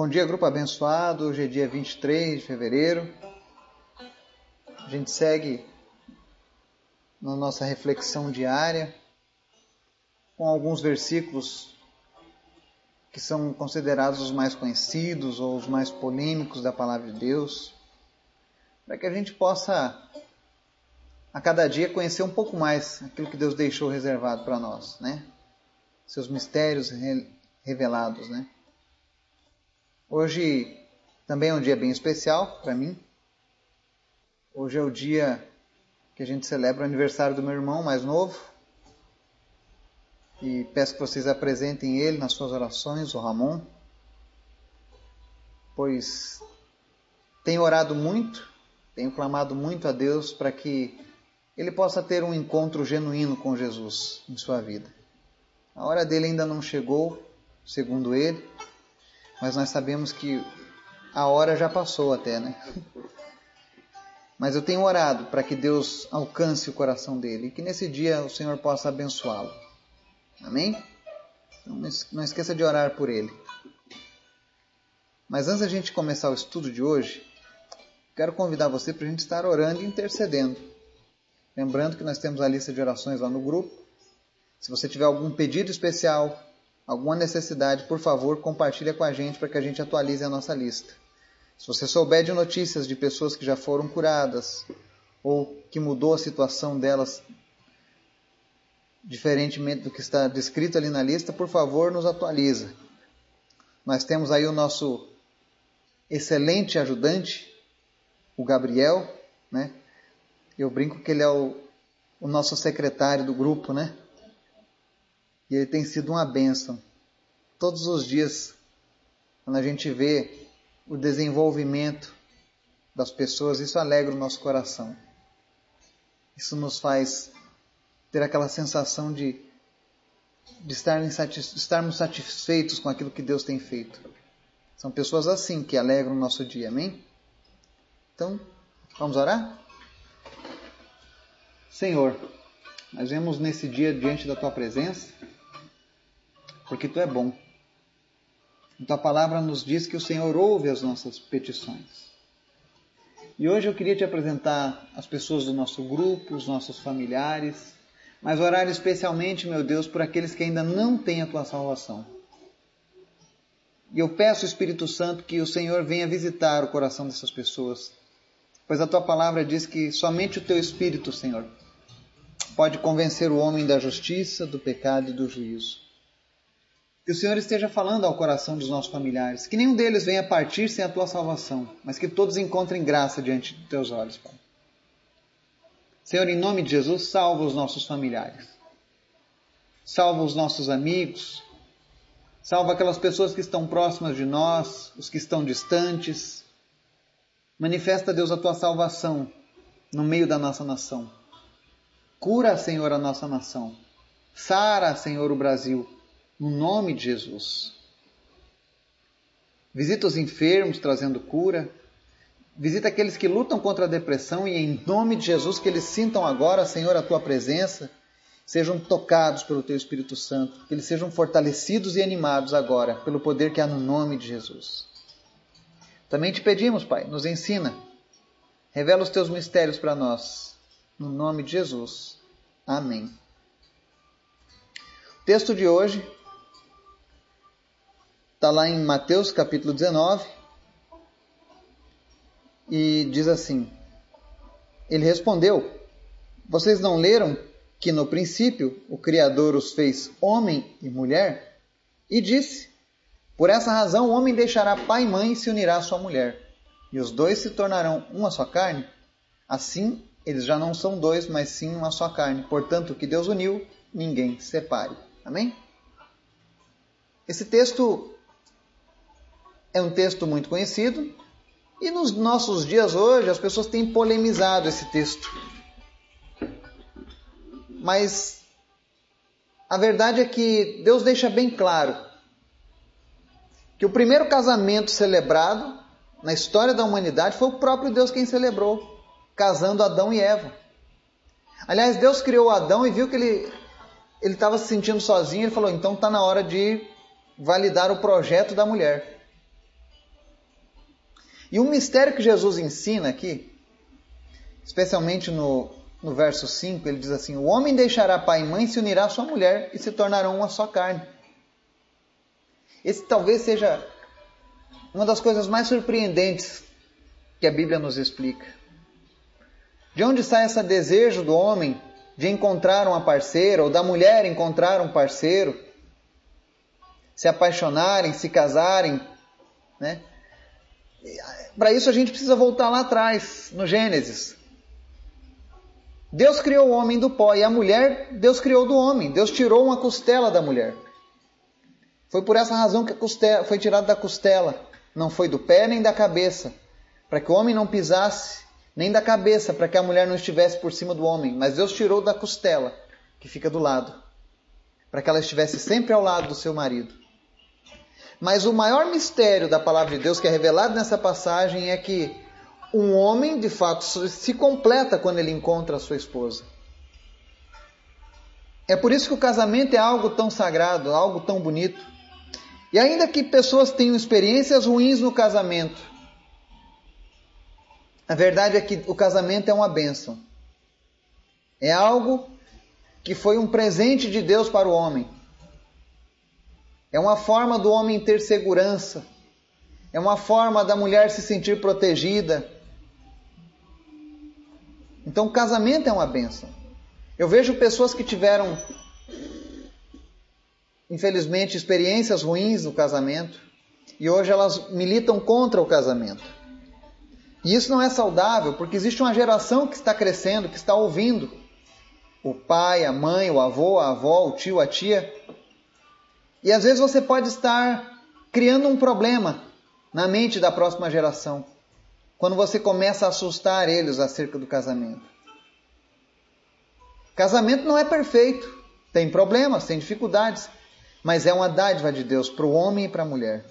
Bom dia, grupo abençoado. Hoje é dia 23 de fevereiro. A gente segue na nossa reflexão diária com alguns versículos que são considerados os mais conhecidos ou os mais polêmicos da palavra de Deus, para que a gente possa a cada dia conhecer um pouco mais aquilo que Deus deixou reservado para nós, né? Seus mistérios revelados, né? Hoje também é um dia bem especial para mim. Hoje é o dia que a gente celebra o aniversário do meu irmão mais novo. E peço que vocês apresentem ele nas suas orações, o Ramon, pois tenho orado muito, tenho clamado muito a Deus para que ele possa ter um encontro genuíno com Jesus em sua vida. A hora dele ainda não chegou, segundo ele, mas nós sabemos que a hora já passou até, né? Mas eu tenho orado para que Deus alcance o coração dele e que nesse dia o Senhor possa abençoá-lo. Amém? Então não esqueça de orar por ele. Mas antes da gente começar o estudo de hoje, quero convidar você para a gente estar orando e intercedendo. Lembrando que nós temos a lista de orações lá no grupo. Se você tiver algum pedido especial, alguma necessidade, por favor, compartilhe com a gente para que a gente atualize a nossa lista. Se você souber de notícias de pessoas que já foram curadas ou que mudou a situação delas diferentemente do que está descrito ali na lista, por favor, nos atualiza. Nós temos aí o nosso excelente ajudante, o Gabriel, né? Eu brinco que ele é o, o nosso secretário do grupo, né? E ele tem sido uma bênção. Todos os dias, quando a gente vê o desenvolvimento das pessoas, isso alegra o nosso coração. Isso nos faz ter aquela sensação de, de estarmos satisfeitos com aquilo que Deus tem feito. São pessoas assim que alegram o nosso dia, amém? Então, vamos orar? Senhor, nós vemos nesse dia diante da tua presença porque tu é bom. A tua palavra nos diz que o Senhor ouve as nossas petições. E hoje eu queria te apresentar as pessoas do nosso grupo, os nossos familiares, mas orar especialmente, meu Deus, por aqueles que ainda não têm a tua salvação. E eu peço, Espírito Santo, que o Senhor venha visitar o coração dessas pessoas, pois a tua palavra diz que somente o teu Espírito, Senhor, pode convencer o homem da justiça, do pecado e do juízo. Que o Senhor esteja falando ao coração dos nossos familiares. Que nenhum deles venha partir sem a tua salvação, mas que todos encontrem graça diante dos teus olhos, Pai. Senhor, em nome de Jesus, salva os nossos familiares. Salva os nossos amigos. Salva aquelas pessoas que estão próximas de nós, os que estão distantes. Manifesta, Deus, a tua salvação no meio da nossa nação. Cura, Senhor, a nossa nação. Sara, Senhor, o Brasil no nome de Jesus. Visita os enfermos trazendo cura. Visita aqueles que lutam contra a depressão e em nome de Jesus que eles sintam agora, Senhor, a tua presença, sejam tocados pelo teu Espírito Santo, que eles sejam fortalecidos e animados agora pelo poder que há no nome de Jesus. Também te pedimos, Pai, nos ensina. Revela os teus mistérios para nós. No nome de Jesus. Amém. O texto de hoje Está lá em Mateus capítulo 19 e diz assim: Ele respondeu: Vocês não leram que no princípio o Criador os fez homem e mulher? E disse: Por essa razão o homem deixará pai e mãe e se unirá à sua mulher, e os dois se tornarão uma só carne. Assim, eles já não são dois, mas sim uma só carne. Portanto, o que Deus uniu, ninguém separe. Amém? Esse texto é um texto muito conhecido e nos nossos dias hoje as pessoas têm polemizado esse texto. Mas a verdade é que Deus deixa bem claro que o primeiro casamento celebrado na história da humanidade foi o próprio Deus quem celebrou, casando Adão e Eva. Aliás, Deus criou Adão e viu que ele ele estava se sentindo sozinho, ele falou: "Então está na hora de validar o projeto da mulher". E um mistério que Jesus ensina aqui, especialmente no, no verso 5, ele diz assim: O homem deixará pai e mãe, se unirá à sua mulher e se tornarão uma só carne. Esse talvez seja uma das coisas mais surpreendentes que a Bíblia nos explica. De onde sai esse desejo do homem de encontrar uma parceira, ou da mulher encontrar um parceiro, se apaixonarem, se casarem, né? Para isso a gente precisa voltar lá atrás, no Gênesis. Deus criou o homem do pó e a mulher Deus criou do homem. Deus tirou uma costela da mulher. Foi por essa razão que a costela foi tirada da costela, não foi do pé nem da cabeça, para que o homem não pisasse nem da cabeça, para que a mulher não estivesse por cima do homem, mas Deus tirou da costela, que fica do lado, para que ela estivesse sempre ao lado do seu marido. Mas o maior mistério da palavra de Deus que é revelado nessa passagem é que um homem, de fato, se completa quando ele encontra a sua esposa. É por isso que o casamento é algo tão sagrado, algo tão bonito. E ainda que pessoas tenham experiências ruins no casamento, a verdade é que o casamento é uma bênção. É algo que foi um presente de Deus para o homem. É uma forma do homem ter segurança. É uma forma da mulher se sentir protegida. Então, o casamento é uma benção. Eu vejo pessoas que tiveram, infelizmente, experiências ruins no casamento e hoje elas militam contra o casamento. E isso não é saudável porque existe uma geração que está crescendo, que está ouvindo o pai, a mãe, o avô, a avó, o tio, a tia e às vezes você pode estar criando um problema na mente da próxima geração, quando você começa a assustar eles acerca do casamento. Casamento não é perfeito, tem problemas, tem dificuldades, mas é uma dádiva de Deus para o homem e para a mulher.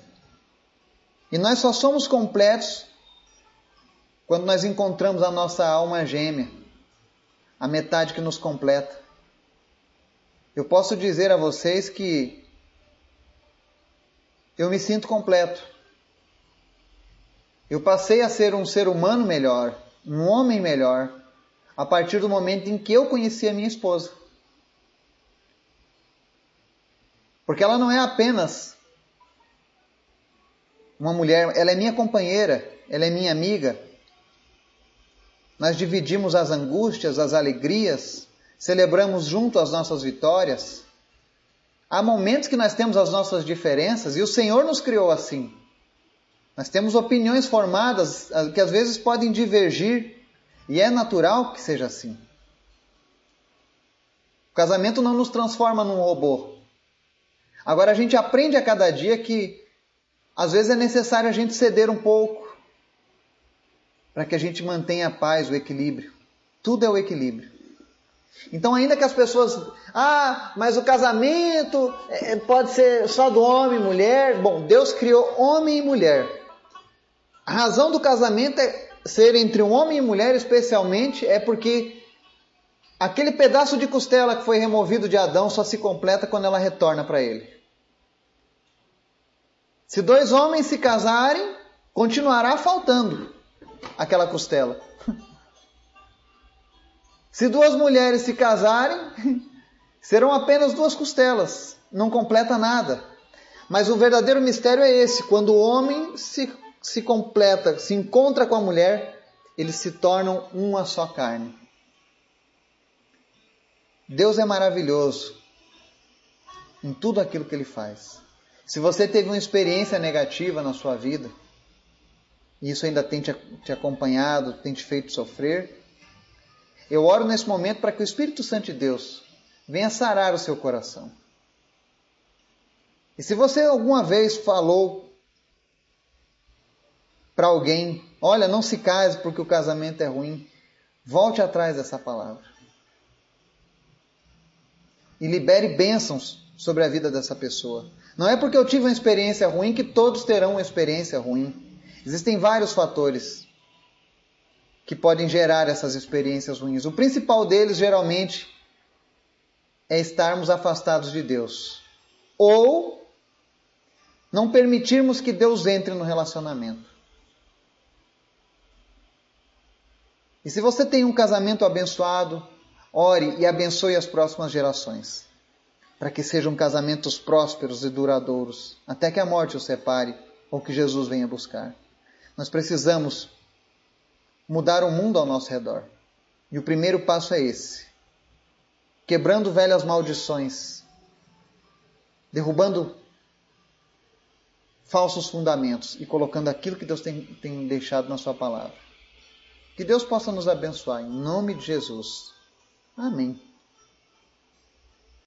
E nós só somos completos quando nós encontramos a nossa alma gêmea, a metade que nos completa. Eu posso dizer a vocês que eu me sinto completo. Eu passei a ser um ser humano melhor, um homem melhor, a partir do momento em que eu conheci a minha esposa. Porque ela não é apenas uma mulher, ela é minha companheira, ela é minha amiga. Nós dividimos as angústias, as alegrias, celebramos junto as nossas vitórias. Há momentos que nós temos as nossas diferenças e o Senhor nos criou assim. Nós temos opiniões formadas que às vezes podem divergir e é natural que seja assim. O casamento não nos transforma num robô. Agora a gente aprende a cada dia que às vezes é necessário a gente ceder um pouco para que a gente mantenha a paz, o equilíbrio. Tudo é o equilíbrio. Então, ainda que as pessoas, ah, mas o casamento é, pode ser só do homem e mulher. Bom, Deus criou homem e mulher. A razão do casamento é ser entre um homem e mulher, especialmente, é porque aquele pedaço de costela que foi removido de Adão só se completa quando ela retorna para ele. Se dois homens se casarem, continuará faltando aquela costela. Se duas mulheres se casarem, serão apenas duas costelas, não completa nada. Mas o verdadeiro mistério é esse: quando o homem se, se completa, se encontra com a mulher, eles se tornam uma só carne. Deus é maravilhoso em tudo aquilo que ele faz. Se você teve uma experiência negativa na sua vida, e isso ainda tem te, te acompanhado, tem te feito sofrer, eu oro nesse momento para que o Espírito Santo de Deus venha sarar o seu coração. E se você alguma vez falou para alguém, olha, não se case porque o casamento é ruim, volte atrás dessa palavra. E libere bênçãos sobre a vida dessa pessoa. Não é porque eu tive uma experiência ruim que todos terão uma experiência ruim. Existem vários fatores que podem gerar essas experiências ruins. O principal deles, geralmente, é estarmos afastados de Deus. Ou não permitirmos que Deus entre no relacionamento. E se você tem um casamento abençoado, ore e abençoe as próximas gerações, para que sejam casamentos prósperos e duradouros, até que a morte os separe ou que Jesus venha buscar. Nós precisamos mudar o mundo ao nosso redor. E o primeiro passo é esse: quebrando velhas maldições, derrubando falsos fundamentos e colocando aquilo que Deus tem, tem deixado na Sua palavra. Que Deus possa nos abençoar, em nome de Jesus. Amém.